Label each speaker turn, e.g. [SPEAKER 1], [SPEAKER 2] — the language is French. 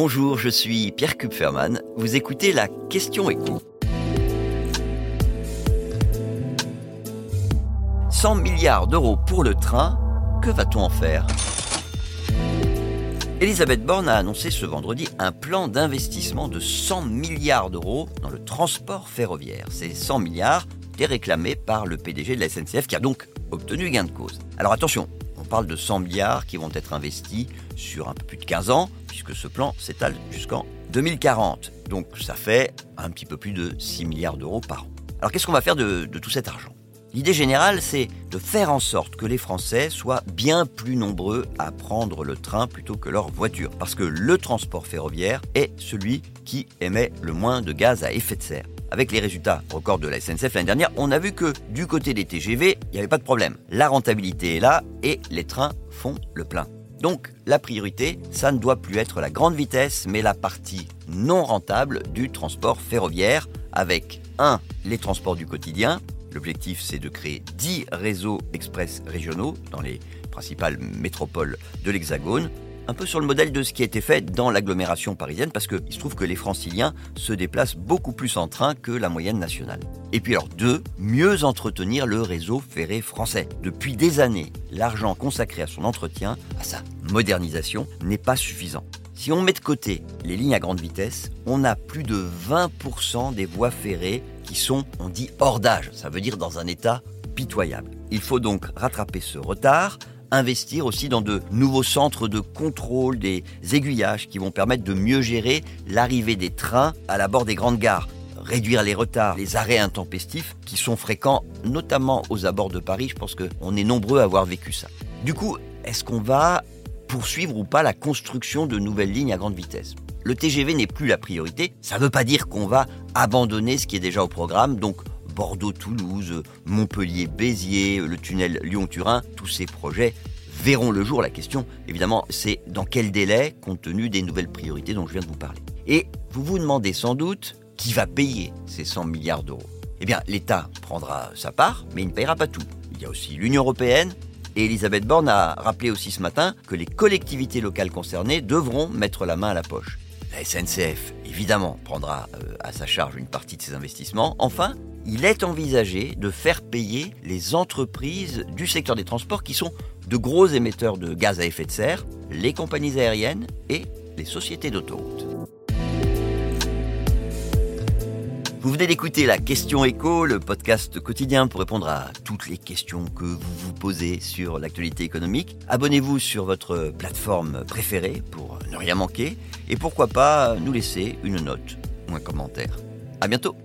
[SPEAKER 1] Bonjour, je suis Pierre Kupferman. Vous écoutez la question écho. 100 milliards d'euros pour le train, que va-t-on en faire? Elisabeth Borne a annoncé ce vendredi un plan d'investissement de 100 milliards d'euros dans le transport ferroviaire. Ces 100 milliards étaient réclamés par le PDG de la SNCF qui a donc obtenu gain de cause. Alors attention, on parle de 100 milliards qui vont être investis sur un peu plus de 15 ans, puisque ce plan s'étale jusqu'en 2040. Donc ça fait un petit peu plus de 6 milliards d'euros par an. Alors qu'est-ce qu'on va faire de tout cet argent? L'idée générale, c'est de faire en sorte que les Français soient bien plus nombreux à prendre le train plutôt que leur voiture, parce que le transport ferroviaire est celui qui émet le moins de gaz à effet de serre. Avec les résultats records de la SNCF l'année dernière, on a vu que du côté des TGV, il n'y avait pas de problème. La rentabilité est là et les trains font le plein. Donc la priorité, ça ne doit plus être la grande vitesse, mais la partie non rentable du transport ferroviaire, avec 1. les transports du quotidien, L'objectif, c'est de créer 10 réseaux express régionaux dans les principales métropoles de l'Hexagone, un peu sur le modèle de ce qui a été fait dans l'agglomération parisienne, parce qu'il se trouve que les franciliens se déplacent beaucoup plus en train que la moyenne nationale. Et puis alors deux, mieux entretenir le réseau ferré français. Depuis des années, l'argent consacré à son entretien, à sa modernisation, n'est pas suffisant. Si on met de côté les lignes à grande vitesse, on a plus de 20% des voies ferrées qui sont, on dit, hors d'âge. Ça veut dire dans un état pitoyable. Il faut donc rattraper ce retard, investir aussi dans de nouveaux centres de contrôle des aiguillages qui vont permettre de mieux gérer l'arrivée des trains à la bord des grandes gares, réduire les retards, les arrêts intempestifs qui sont fréquents, notamment aux abords de Paris. Je pense qu'on est nombreux à avoir vécu ça. Du coup, est-ce qu'on va poursuivre ou pas la construction de nouvelles lignes à grande vitesse? Le TGV n'est plus la priorité, ça ne veut pas dire qu'on va abandonner ce qui est déjà au programme, donc Bordeaux-Toulouse, Montpellier-Béziers, le tunnel Lyon-Turin, tous ces projets verront le jour. La question, évidemment, c'est dans quel délai, compte tenu des nouvelles priorités dont je viens de vous parler. Et vous vous demandez sans doute qui va payer ces 100 milliards d'euros? Eh bien, l'État prendra sa part, mais il ne payera pas tout. Il y a aussi l'Union européenne, et Elisabeth Borne a rappelé aussi ce matin que les collectivités locales concernées devront mettre la main à la poche. La SNCF, évidemment, prendra euh, à sa charge une partie de ces investissements. Enfin, il est envisagé de faire payer les entreprises du secteur des transports qui sont de gros émetteurs de gaz à effet de serre, les compagnies aériennes et les sociétés d'autoroutes. Vous venez d'écouter la question écho, le podcast quotidien pour répondre à toutes les questions que vous vous posez sur l'actualité économique. Abonnez-vous sur votre plateforme préférée pour ne rien manquer et pourquoi pas nous laisser une note ou un commentaire. À bientôt!